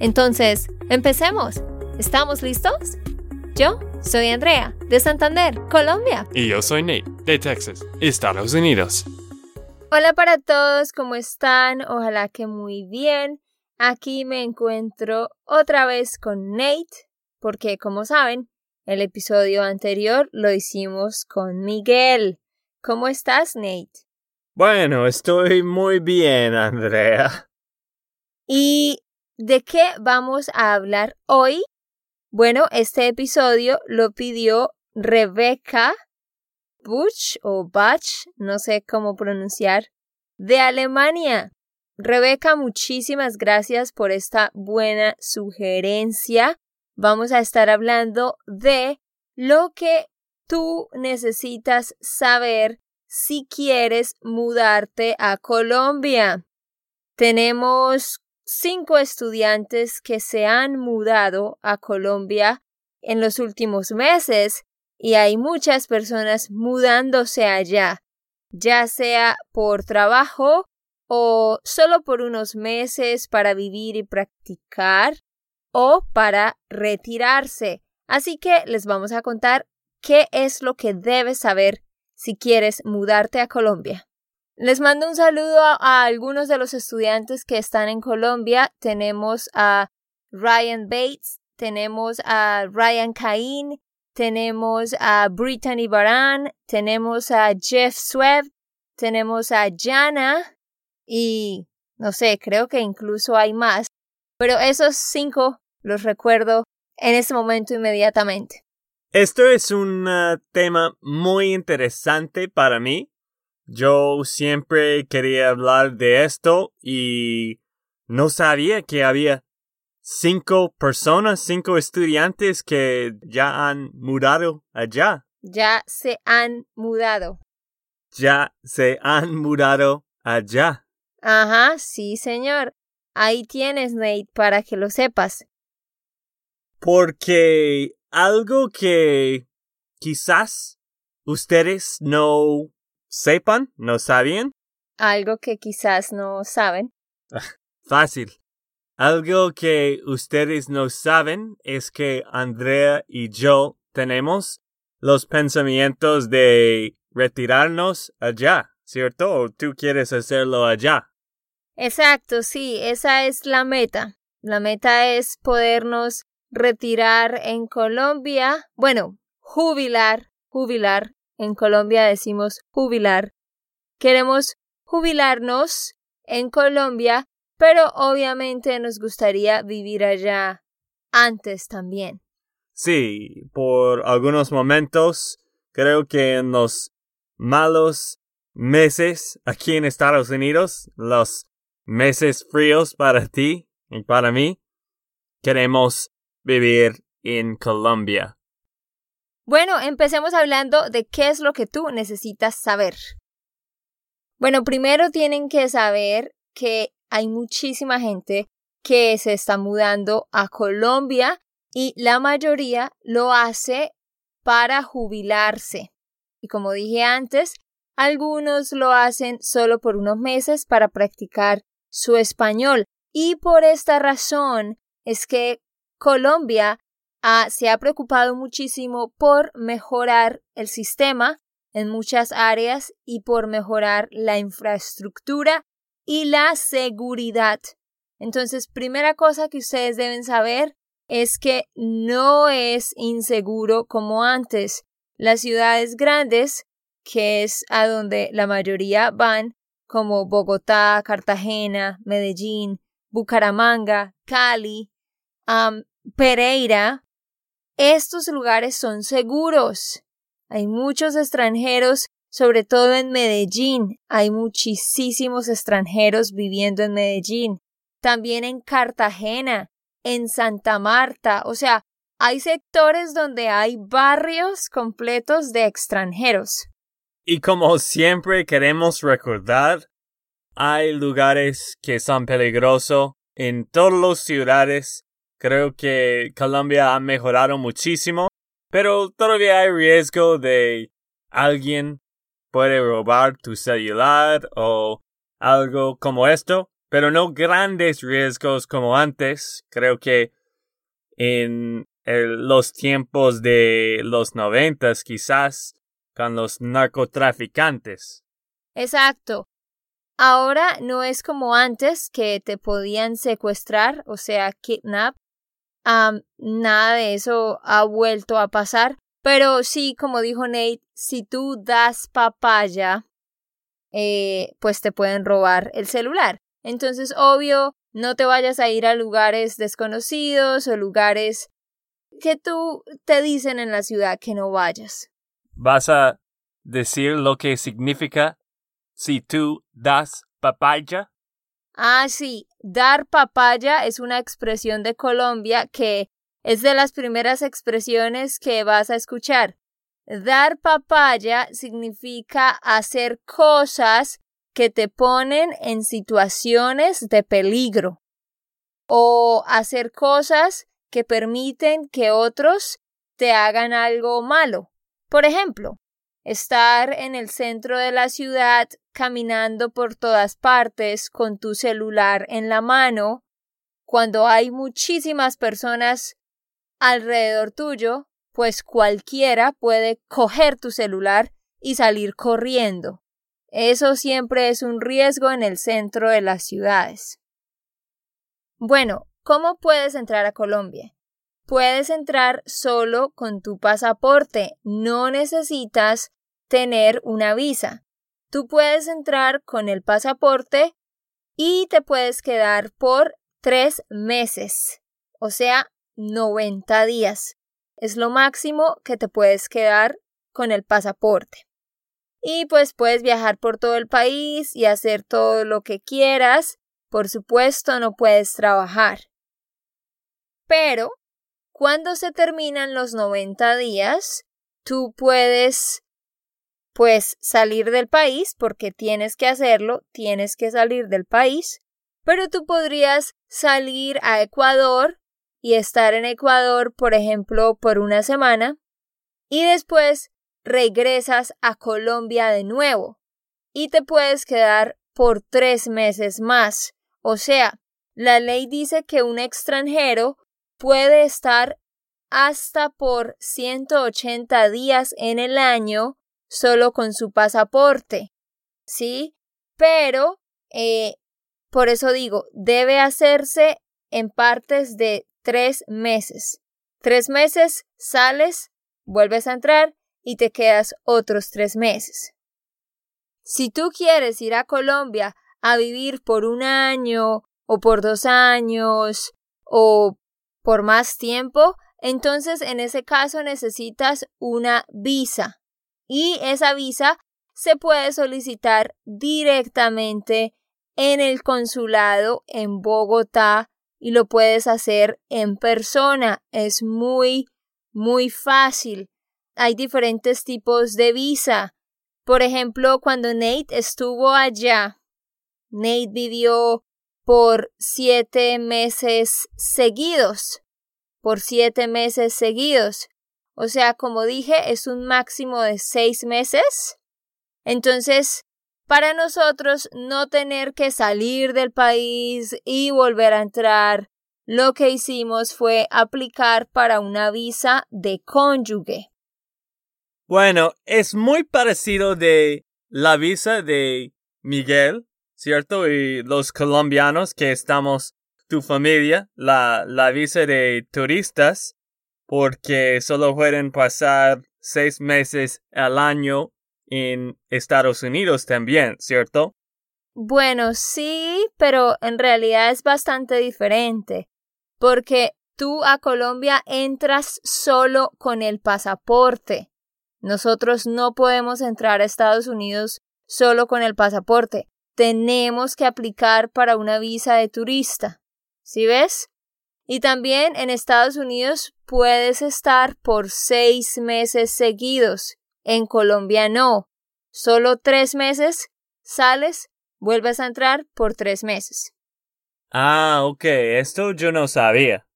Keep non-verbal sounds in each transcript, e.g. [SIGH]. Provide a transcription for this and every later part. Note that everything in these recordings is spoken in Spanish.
Entonces, empecemos. ¿Estamos listos? Yo soy Andrea, de Santander, Colombia. Y yo soy Nate, de Texas, Estados Unidos. Hola para todos, ¿cómo están? Ojalá que muy bien. Aquí me encuentro otra vez con Nate, porque como saben, el episodio anterior lo hicimos con Miguel. ¿Cómo estás, Nate? Bueno, estoy muy bien, Andrea. ¿Y de qué vamos a hablar hoy? Bueno, este episodio lo pidió Rebecca Butch o Bach, no sé cómo pronunciar, de Alemania. Rebeca, muchísimas gracias por esta buena sugerencia vamos a estar hablando de lo que tú necesitas saber si quieres mudarte a Colombia. Tenemos cinco estudiantes que se han mudado a Colombia en los últimos meses y hay muchas personas mudándose allá, ya sea por trabajo o solo por unos meses para vivir y practicar o para retirarse. Así que les vamos a contar qué es lo que debes saber si quieres mudarte a Colombia. Les mando un saludo a, algunos de los estudiantes que están en Colombia. Tenemos a Ryan Bates, tenemos a Ryan Cain, tenemos a Brittany Baran, tenemos a Jeff Swebb, tenemos a Jana y no sé, creo que incluso hay más. Pero esos cinco los recuerdo en ese momento inmediatamente. Esto es un uh, tema muy interesante para mí. Yo siempre quería hablar de esto y no sabía que había cinco personas, cinco estudiantes que ya han mudado allá. Ya se han mudado. Ya se han mudado allá. Ajá, sí, señor. Ahí tienes, Nate, para que lo sepas. Porque algo que quizás ustedes no sepan, no sabían. Algo que quizás no saben. [LAUGHS] Fácil. Algo que ustedes no saben es que Andrea y yo tenemos los pensamientos de retirarnos allá, ¿cierto? ¿O tú quieres hacerlo allá? Exacto, sí, esa es la meta. La meta es podernos retirar en Colombia, bueno, jubilar, jubilar, en Colombia decimos jubilar. Queremos jubilarnos en Colombia, pero obviamente nos gustaría vivir allá antes también. Sí, por algunos momentos creo que en los malos meses aquí en Estados Unidos, los meses fríos para ti y para mí, queremos vivir en Colombia? Bueno, empecemos hablando de qué es lo que tú necesitas saber. Bueno, primero tienen que saber que hay muchísima gente que se está mudando a Colombia y la mayoría lo hace para jubilarse. Y como dije antes, algunos lo hacen solo por unos meses para practicar su español. Y por esta razón es que Colombia ah, se ha preocupado muchísimo por mejorar el sistema en muchas áreas y por mejorar la infraestructura y la seguridad. Entonces, primera cosa que ustedes deben saber es que no es inseguro como antes. Las ciudades grandes, que es a donde la mayoría van, como Bogotá, Cartagena, Medellín, Bucaramanga, Cali, Pereira, estos lugares son seguros. Hay muchos extranjeros, sobre todo en Medellín. Hay muchísimos extranjeros viviendo en Medellín. También en Cartagena. en Santa Marta. O sea, hay sectores donde hay barrios completos de extranjeros. Y como siempre queremos recordar, hay lugares que son peligrosos en todas las ciudades. Creo que Colombia ha mejorado muchísimo, pero todavía hay riesgo de alguien puede robar tu celular o algo como esto, pero no grandes riesgos como antes. Creo que en los tiempos de los noventas quizás con los narcotraficantes. Exacto. Ahora no es como antes que te podían secuestrar, o sea, kidnap. Nada de eso ha vuelto a pasar. Pero sí, como dijo Nate, si tú das papaya, eh, pues te pueden robar el celular. Entonces, obvio, no te vayas a ir a lugares desconocidos o lugares que tú te dicen en la ciudad que no vayas. ¿Vas a decir lo que significa si tú das papaya? Ah, sí, dar papaya es una expresión de Colombia que es de las primeras expresiones que vas a escuchar. Dar papaya significa hacer cosas que te ponen en situaciones de peligro o hacer cosas que permiten que otros te hagan algo malo. Por ejemplo, estar en el centro de la ciudad caminando por todas partes con tu celular en la mano cuando hay muchísimas personas alrededor tuyo, pues cualquiera puede coger tu celular y salir corriendo. Eso siempre es un riesgo en el centro de las ciudades. Bueno, ¿cómo puedes entrar a Colombia? Puedes entrar solo con tu pasaporte, no necesitas tener una visa. Tú puedes entrar con el pasaporte y te puedes quedar por tres meses, o sea, 90 días. Es lo máximo que te puedes quedar con el pasaporte. Y pues puedes viajar por todo el país y hacer todo lo que quieras. Por supuesto, no puedes trabajar. Pero, cuando se terminan los 90 días, tú puedes pues salir del país porque tienes que hacerlo, tienes que salir del país, pero tú podrías salir a Ecuador y estar en Ecuador, por ejemplo, por una semana y después regresas a Colombia de nuevo y te puedes quedar por tres meses más. O sea, la ley dice que un extranjero puede estar hasta por 180 días en el año solo con su pasaporte. ¿Sí? Pero, eh, por eso digo, debe hacerse en partes de tres meses. Tres meses sales, vuelves a entrar y te quedas otros tres meses. Si tú quieres ir a Colombia a vivir por un año o por dos años o por más tiempo, entonces en ese caso necesitas una visa y esa visa se puede solicitar directamente en el consulado en Bogotá y lo puedes hacer en persona. Es muy, muy fácil. Hay diferentes tipos de visa. Por ejemplo, cuando Nate estuvo allá, Nate vivió por siete meses seguidos. Por siete meses seguidos. O sea, como dije, es un máximo de seis meses. Entonces, para nosotros no tener que salir del país y volver a entrar, lo que hicimos fue aplicar para una visa de cónyuge. Bueno, es muy parecido de la visa de Miguel, ¿cierto? Y los colombianos que estamos, tu familia, la, la visa de turistas, porque solo pueden pasar seis meses al año en Estados Unidos también, ¿cierto? Bueno, sí, pero en realidad es bastante diferente, porque tú a Colombia entras solo con el pasaporte. Nosotros no podemos entrar a Estados Unidos solo con el pasaporte. Tenemos que aplicar para una visa de turista. ¿Sí ves? Y también en Estados Unidos puedes estar por seis meses seguidos. En Colombia no. Solo tres meses, sales, vuelves a entrar por tres meses. Ah, ok, esto yo no sabía.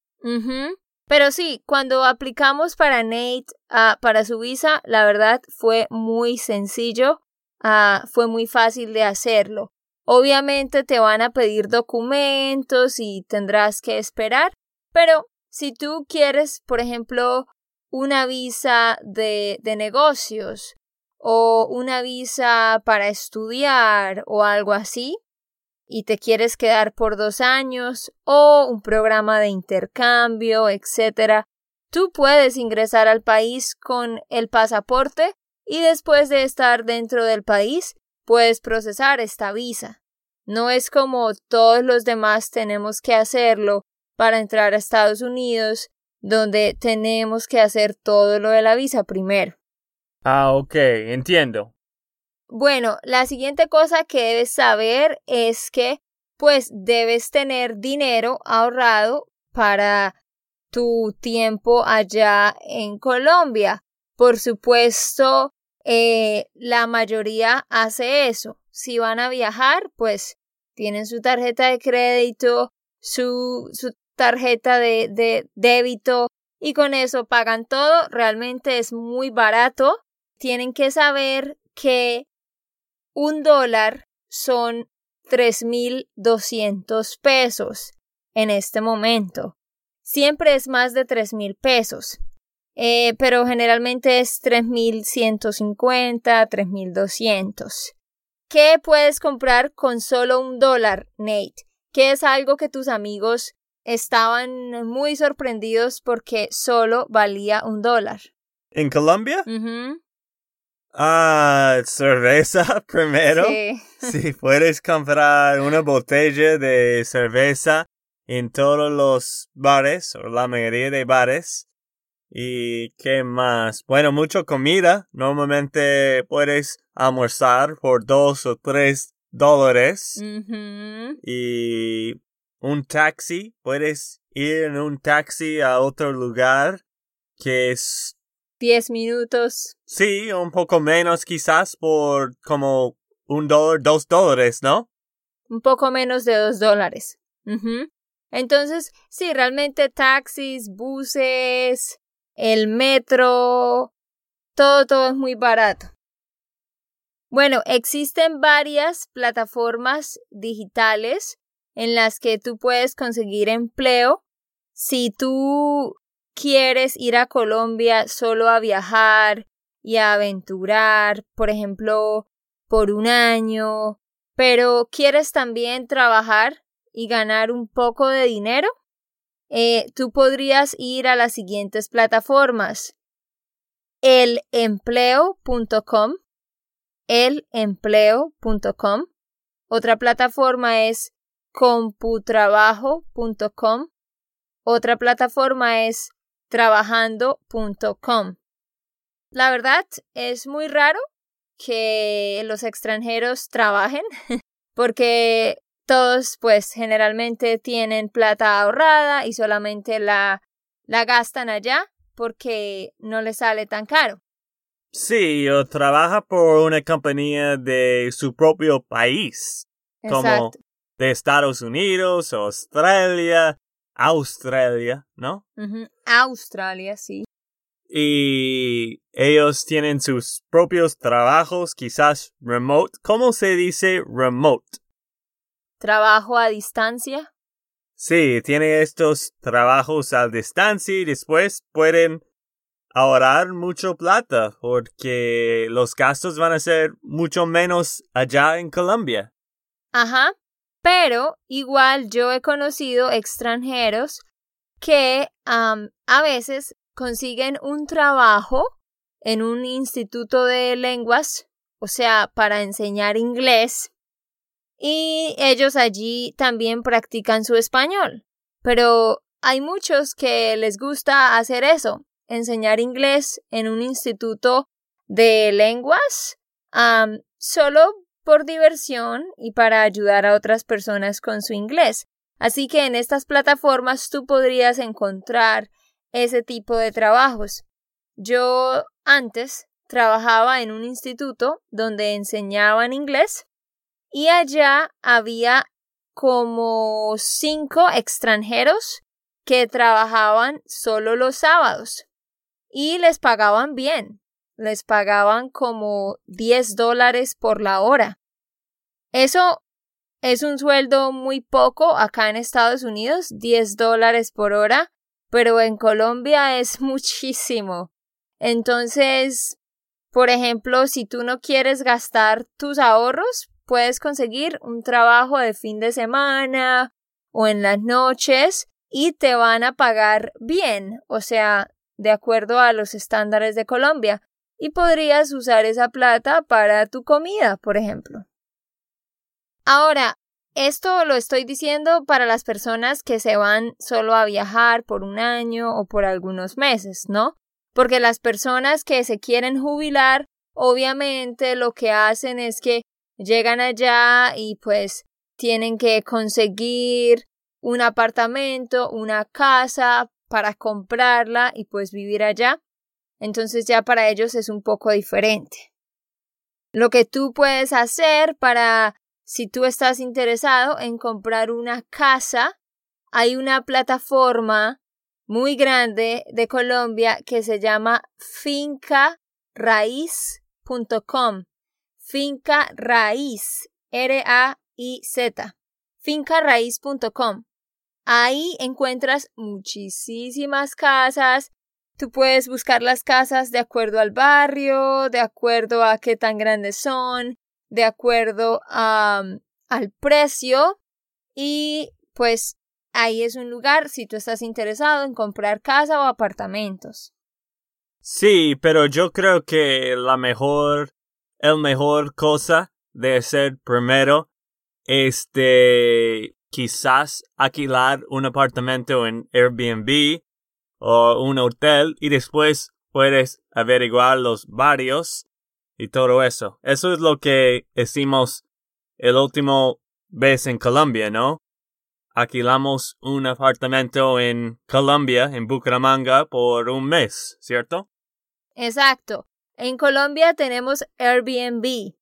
Pero sí, cuando aplicamos para Nate, ah, para su visa, la verdad fue muy sencillo, ah, fue muy fácil de hacerlo. Obviamente te van a pedir documentos y tendrás que esperar, pero si tú quieres, por ejemplo, una visa de, de negocios o una visa para estudiar o algo así, y te quieres quedar por dos años o un programa de intercambio, etc., tú puedes ingresar al país con el pasaporte y después de estar dentro del país puedes procesar esta visa. No es como todos los demás tenemos que hacerlo para entrar a Estados Unidos, donde tenemos que hacer todo lo de la visa primero. Ah, ok, entiendo. Bueno, la siguiente cosa que debes saber es que pues debes tener dinero ahorrado para tu tiempo allá en Colombia. Por supuesto, eh, la mayoría hace eso. Si van a viajar, pues tienen su tarjeta de crédito, su, su tarjeta de, de débito y con eso pagan todo. Realmente es muy barato. Tienen que saber que un dólar son 3.200 pesos en este momento. Siempre es más de 3.000 pesos, eh, pero generalmente es 3.150, 3.200. ¿Qué puedes comprar con solo un dólar, Nate? Que es algo que tus amigos estaban muy sorprendidos porque solo valía un dólar. ¿En Colombia? Ujú. Ah, cerveza [LAUGHS] primero. Sí. Si puedes comprar una botella de cerveza en todos los bares, o la mayoría de bares. ¿Y qué más? Bueno, mucha comida. Normalmente puedes almorzar por dos o tres dólares. Y un taxi. Puedes ir en un taxi a otro lugar que es Diez minutos. Sí, un poco menos quizás por como un dólar, dos dólares, ¿no? un poco menos de dos dólares. Entonces, sí, realmente taxis, buses, el metro, todo, todo es muy barato. Bueno, existen varias plataformas digitales en las que tú puedes conseguir empleo. Si tú quieres ir a Colombia solo a viajar y a aventurar, por ejemplo, por un año, pero quieres también trabajar y ganar un poco de dinero, eh, tú podrías ir a las siguientes plataformas. Elempleo.com, elempleo.com. Otra plataforma es computrabajo.com. Otra plataforma es trabajando.com. La verdad es muy raro que los extranjeros trabajen [LAUGHS] porque todos pues generalmente tienen plata ahorrada y solamente la, la gastan allá porque no les sale tan caro. Sí, o trabaja por una compañía de su propio país, como Exacto. de Estados Unidos, Australia, Australia, ¿no? Australia, sí. Y ellos tienen sus propios trabajos, quizás remote. ¿Cómo se dice remote? Trabajo a distancia. Sí, tiene estos trabajos a distancia y después pueden ahorrar mucho plata porque los gastos van a ser mucho menos allá en Colombia. Ajá. Pero igual yo he conocido extranjeros que a veces consiguen un trabajo en un instituto de lenguas, o sea, para enseñar inglés, y ellos allí también practican su español. Pero hay muchos que les gusta hacer eso, enseñar inglés en un instituto de lenguas, solo por diversión y para ayudar a otras personas con su inglés. Así que en estas plataformas tú podrías encontrar ese tipo de trabajos. Yo antes trabajaba en un instituto donde enseñaban inglés y allá había como cinco extranjeros que trabajaban solo los sábados y les pagaban bien. Les pagaban como 10 dólares por la hora. Eso es un sueldo muy poco acá en Estados Unidos, 10 dólares por hora, pero en Colombia es [LAUGHS] muchísimo. Entonces, por ejemplo, si tú no quieres gastar tus ahorros, puedes conseguir un trabajo de fin de semana o en las noches y te van a pagar bien, o sea, de acuerdo a los estándares de Colombia, y podrías usar esa plata para tu comida, por ejemplo. Ahora, esto lo estoy diciendo para las personas que se van solo a viajar por un año o por algunos meses, ¿no? Porque las personas que se quieren jubilar, obviamente lo que hacen es que llegan allá y pues tienen que conseguir un apartamento, una casa para comprarla y pues vivir allá. Entonces ya para ellos es un poco diferente. Lo que tú puedes hacer para si tú estás interesado en comprar una casa, hay una plataforma muy grande de Colombia que se llama fincaraiz.com. Finca Raíz, R-A-I-Z. Fincaraiz.com. Ahí encuentras muchísimas casas. Tú puedes buscar las casas de acuerdo al barrio, de acuerdo a qué tan grandes son, de acuerdo al precio y pues ahí es un lugar si tú estás interesado en comprar casa o apartamentos. Sí, pero yo creo que la mejor, el mejor cosa de ser primero, este, quizás alquilar un apartamento en Airbnb o un hotel y después puedes averiguar los barrios y todo eso. Eso es lo que hicimos el último vez en Colombia, ¿no? Alquilamos un apartamento en Colombia, en Bucaramanga, por un mes, ¿cierto? Exacto. En Colombia tenemos Airbnb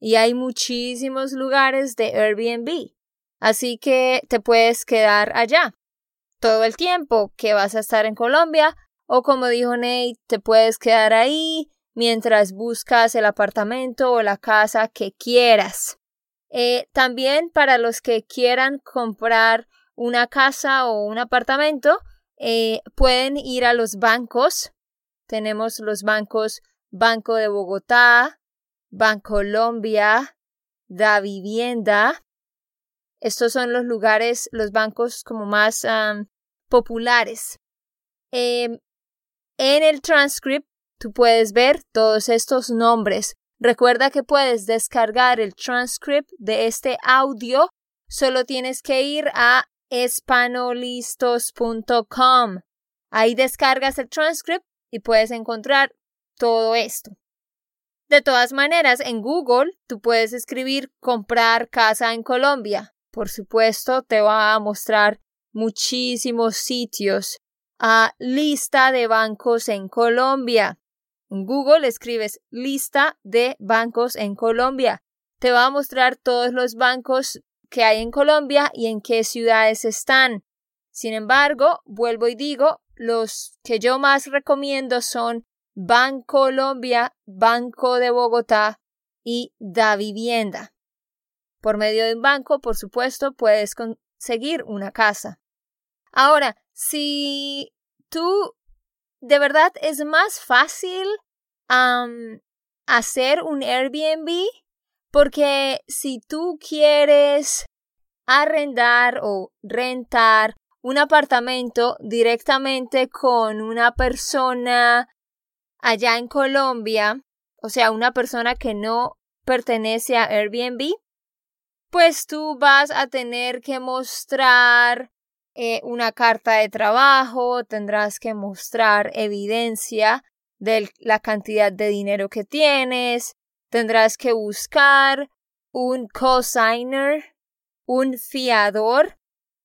y hay muchísimos lugares de Airbnb. Así que te puedes quedar allá todo el tiempo que vas a estar en Colombia o como dijo Nate, te puedes quedar ahí mientras buscas el apartamento o la casa que quieras. Eh, también para los que quieran comprar una casa o un apartamento, eh, pueden ir a los bancos. Tenemos los bancos Banco de Bogotá, Bancolombia, Da Vivienda. Estos son los lugares, los bancos como más populares. Em, en el transcript Tú puedes ver todos estos nombres. Recuerda que puedes descargar el transcript de este audio. Solo tienes que ir a espanolistos.com. Ahí descargas el transcript y puedes encontrar todo esto. De todas maneras, en Google tú puedes escribir comprar casa en Colombia. Por supuesto, te va a mostrar muchísimos sitios. A lista de bancos en Colombia. En Google escribes lista de bancos en Colombia. Te va a mostrar todos los bancos que hay en Colombia y en qué ciudades están. Sin embargo, vuelvo y digo, los que yo más recomiendo son Bancolombia, Banco de Bogotá y Da Vivienda. Por medio de un banco, por supuesto, puedes conseguir una casa. Ahora, si tú de verdad es más fácil hacer un Airbnb porque si tú quieres arrendar o rentar un apartamento directamente con una persona allá en Colombia, o sea, una persona que no pertenece a Airbnb, pues tú vas a tener que mostrar eh, una carta de trabajo, tendrás que mostrar evidencia de la cantidad de dinero que tienes, tendrás que buscar un cosigner, un fiador,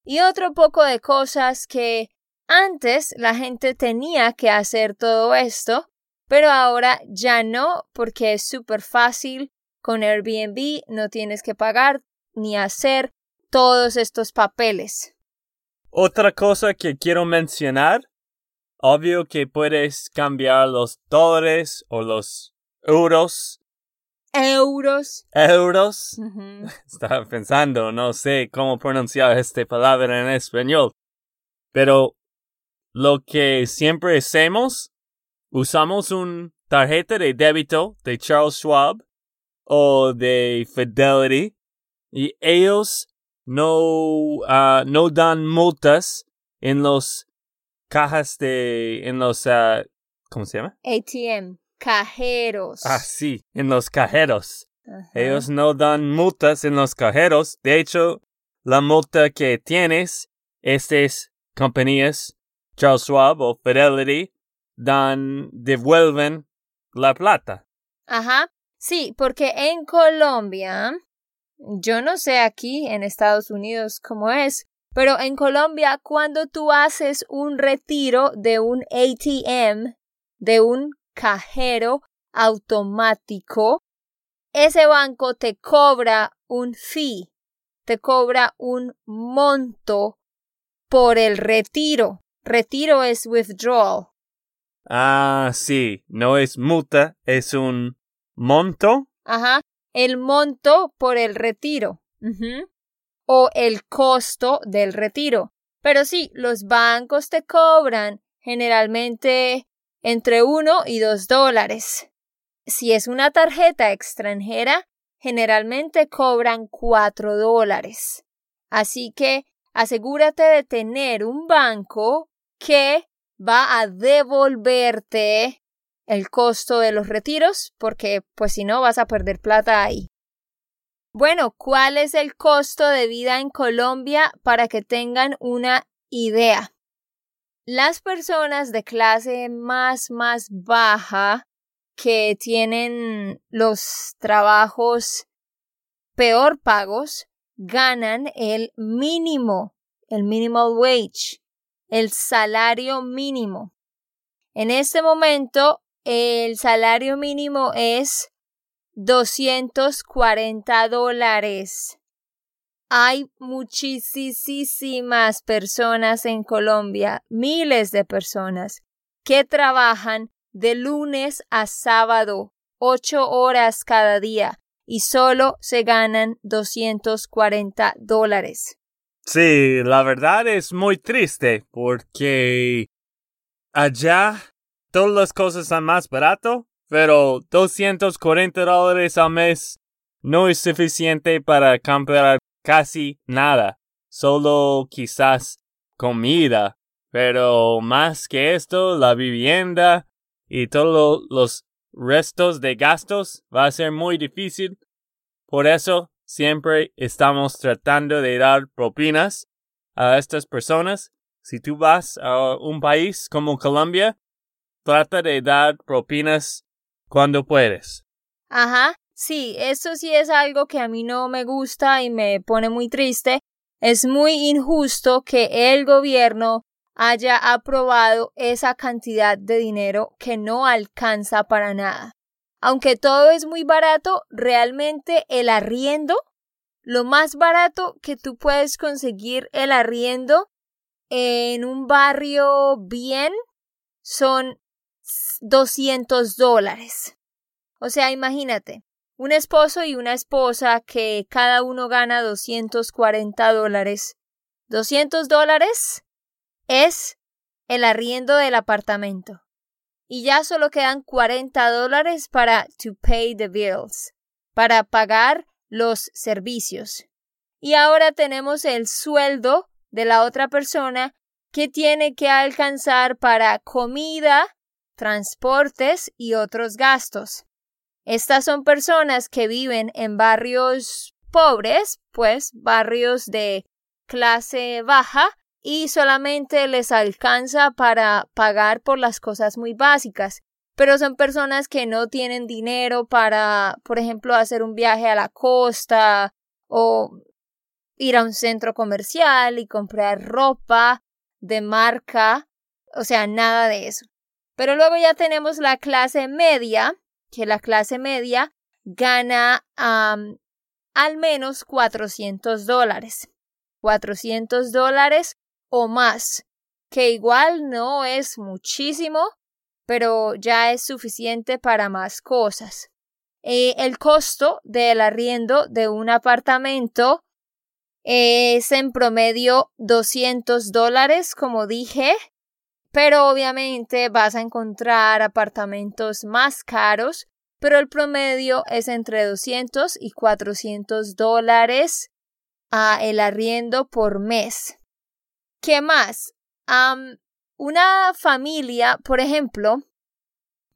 y otro poco de cosas que antes la gente tenía que hacer todo esto, pero ahora ya no porque es súper fácil. Con Airbnb no tienes que pagar ni hacer todos estos papeles. Otra cosa que quiero mencionar, obvio que puedes cambiar los dólares o los euros. Euros. Euros. [LAUGHS] Estaba pensando, no sé cómo pronunciar esta palabra en español. Pero lo que siempre hacemos, usamos un tarjeta de débito de Charles Schwab o de Fidelity y ellos no, ah, no dan multas en los cajas de, en los, ah, ¿cómo se llama? ATM. Cajeros. Ah, sí, en los cajeros. Ajá. Ellos no dan multas en los cajeros. De hecho, la multa que tienes, estas compañías, Charles Schwab o Fidelity, dan, devuelven la plata. Ajá. Sí, porque en Colombia, yo no sé aquí en Estados Unidos cómo es, pero en Colombia cuando tú haces un retiro de un ATM, de un cajero automático, ese banco te cobra un fee, te cobra un monto por el retiro. Retiro es withdrawal. Ah, sí, no es multa, es un monto. Ajá, el monto por el retiro. O el costo del retiro. Pero sí, los bancos te cobran generalmente entre uno y dos dólares. Si es una tarjeta extranjera, generalmente cobran cuatro dólares. Así que asegúrate de tener un banco que va a devolverte el costo de los retiros, porque pues si no vas a perder plata ahí. Bueno, ¿cuál es el costo de vida en Colombia para que tengan una idea? Las personas de clase más, más baja que tienen los trabajos peor pagos ganan el mínimo, el minimal wage, el salario mínimo. En este momento, el salario mínimo es 240 dólares. Hay muchísimas personas en Colombia, miles de personas, que trabajan de lunes a sábado, ocho horas cada día, y solo se ganan 240 dólares. Sí, la verdad es muy triste porque allá todas las cosas son más barato, pero 240 dólares al mes no es suficiente para comprar casi nada, solo quizás comida, pero más que esto, la vivienda y todos los restos de gastos va a ser muy difícil. Por eso siempre estamos tratando de dar propinas a estas personas. Si tú vas a un país como Colombia, trata de dar propinas cuando puedes. Ajá, sí, eso sí es algo que a mí no me gusta y me pone muy triste. Es muy injusto que el gobierno haya aprobado esa cantidad de dinero que no alcanza para nada. Aunque todo es muy barato, realmente el arriendo, lo más barato que tú puedes conseguir el arriendo en un barrio bien son 200 dólares. O sea, imagínate, un esposo y una esposa que cada uno gana 240 dólares. 200 dólares es el arriendo del apartamento. Y ya solo quedan 40 dólares para to pay the bills, para pagar los servicios. Y ahora tenemos el sueldo de la otra persona que tiene que alcanzar para comida, transportes y otros gastos. Estas son personas que viven en barrios pobres, pues barrios de clase baja, y solamente les alcanza para pagar por las cosas muy básicas. Pero son personas que no tienen dinero para, por ejemplo, hacer un viaje a la costa o ir a un centro comercial y comprar ropa de marca, o sea, nada de eso. Pero luego ya tenemos la clase media, que la clase media gana al menos 400 dólares. 400 dólares o más, que igual no es muchísimo, pero ya es suficiente para más cosas. Eh, el costo del arriendo de un apartamento es en promedio 200 dólares, como dije, pero obviamente vas a encontrar apartamentos más caros, pero el promedio es entre 200 y 400 dólares a el arriendo por mes. ¿Qué más? una familia, por ejemplo,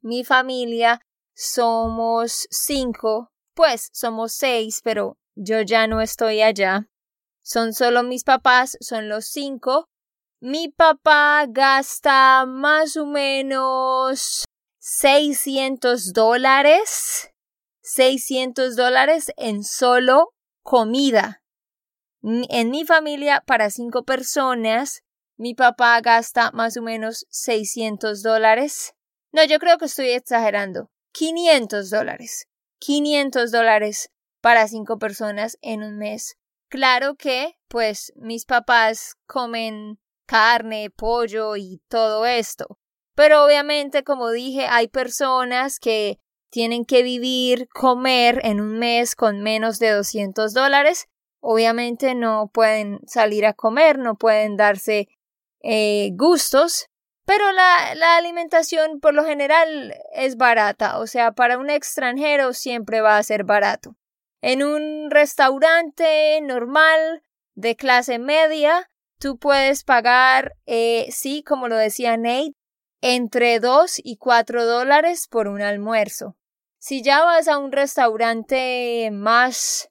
mi familia somos cinco, pues somos seis, pero yo ya no estoy allá. Son solo mis papás, son los cinco. Mi papá gasta más o menos 600 dólares, 600 dólares en solo comida. En mi familia, para cinco personas, mi papá gasta más o menos 600 dólares. No, yo creo que estoy exagerando. 500 dólares. 500 dólares para cinco personas en un mes. Claro que, pues, mis papás comen carne, pollo y todo esto. Pero obviamente, como dije, hay personas que tienen que vivir, comer en un mes con menos de 200 dólares obviamente no pueden salir a comer, no pueden darse eh, gustos, pero la, la alimentación por lo general es barata, o sea, para un extranjero siempre va a ser barato. En un restaurante normal de clase media, tú puedes pagar, eh, sí, como lo decía Nate, entre 2 y 4 dólares por un almuerzo. Si ya vas a un restaurante más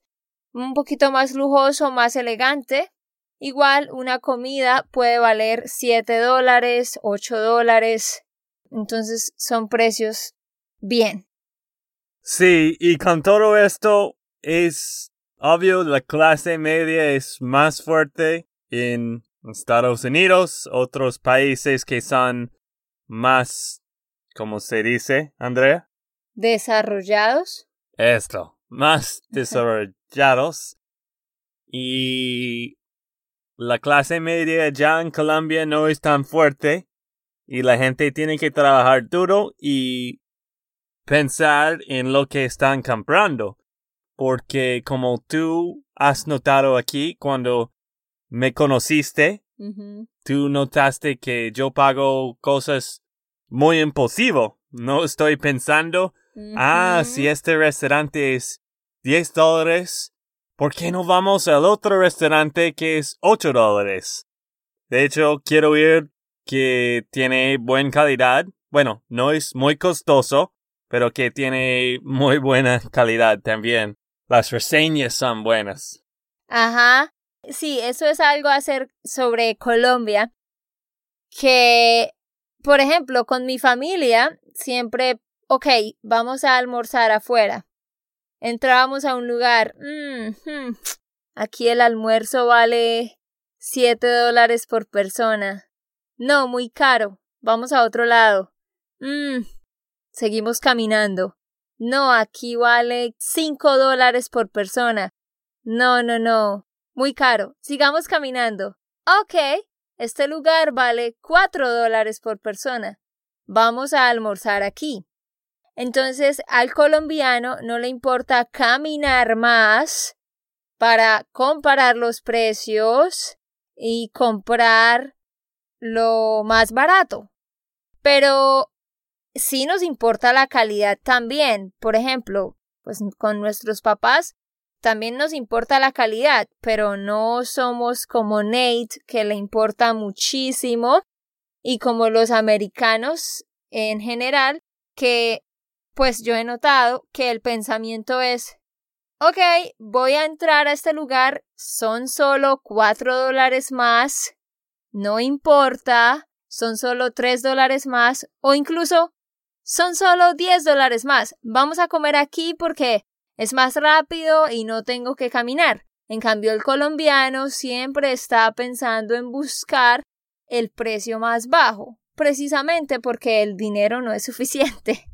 un poquito más lujoso, más elegante. Igual una comida puede valer 7 dólares, 8 dólares. Entonces son precios bien. Sí, y con todo esto es obvio la clase media es más fuerte en Estados Unidos, otros países que son más, ¿cómo se dice, Andrea? Desarrollados. Esto, más desarrollados [LAUGHS] y la clase media ya en Colombia no es tan fuerte y la gente tiene que trabajar duro y pensar en lo que están comprando. Porque como tú has notado aquí cuando me conociste, tú notaste que yo pago cosas muy impulsivo. No estoy pensando, ah, si este restaurante es 10 dólares, ¿por qué no vamos al otro restaurante que es 8 dólares? De hecho, quiero ir que tiene buena calidad. Bueno, no es muy costoso, pero que tiene muy buena calidad también. Las reseñas son buenas. Ajá. Sí, eso es algo a hacer sobre Colombia. Que, por ejemplo, con mi familia, siempre, ok, vamos a almorzar afuera entrábamos a un lugar. Mm, aquí el almuerzo vale siete dólares por persona. No, muy caro. Vamos a otro lado. Mm, seguimos caminando. No, aquí vale cinco dólares por persona. No, no, no. Muy caro. Sigamos caminando. Ok, este lugar vale cuatro dólares por persona. Vamos a almorzar aquí. Entonces al colombiano no le importa caminar más para comparar los precios y comprar lo más barato. Pero sí nos importa la calidad también. Por ejemplo, pues con nuestros papás también nos importa la calidad, pero no somos como Nate, que le importa muchísimo, y como los americanos en general, que pues yo he notado que el pensamiento es, ok, voy a entrar a este lugar, son solo cuatro dólares más, no importa, son solo tres dólares más, o incluso son solo diez dólares más, vamos a comer aquí porque es más rápido y no tengo que caminar. En cambio, el colombiano siempre está pensando en buscar el precio más bajo, precisamente porque el dinero no es suficiente.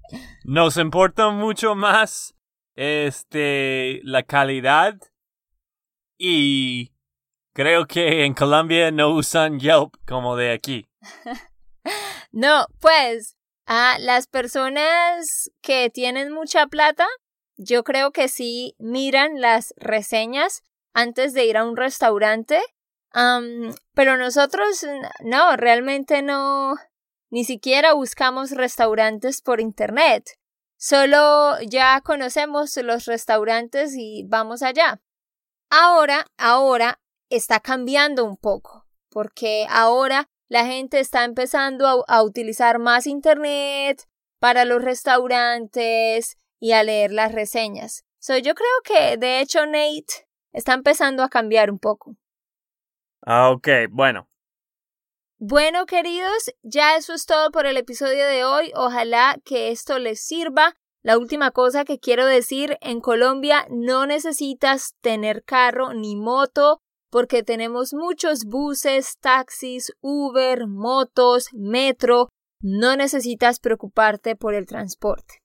Nos importa mucho más este la calidad y creo que en Colombia no usan Yelp como de aquí. [LAUGHS] no, pues a las personas que tienen mucha plata, yo creo que sí miran las reseñas antes de ir a un restaurante. pero nosotros no, realmente no, ni siquiera buscamos restaurantes por internet. Solo ya conocemos los restaurantes y vamos allá. Ahora, ahora está cambiando un poco, porque ahora la gente está empezando a, utilizar más internet para los restaurantes y a leer las reseñas. So, yo creo que de hecho Nate está empezando a cambiar un poco. Ah, ok, bueno. Bueno, queridos, ya eso es todo por el episodio de hoy. Ojalá que esto les sirva. La última cosa que quiero decir, en Colombia no necesitas tener carro ni moto porque tenemos muchos buses, taxis, Uber, motos, metro. No necesitas preocuparte por el transporte.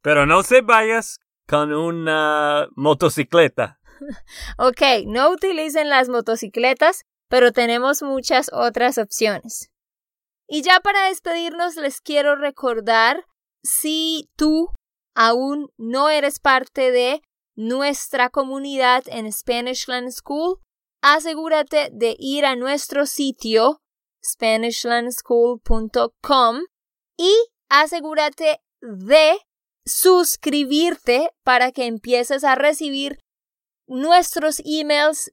Pero no se vayas con una motocicleta. [LAUGHS] ok, no utilicen las motocicletas, pero tenemos muchas otras opciones. Y ya para despedirnos les quiero recordar, si tú aún no eres parte de nuestra comunidad en Spanishland School, asegúrate de ir a nuestro sitio SpanishlandSchool.com y asegúrate de suscribirte para que empieces a recibir nuestros emails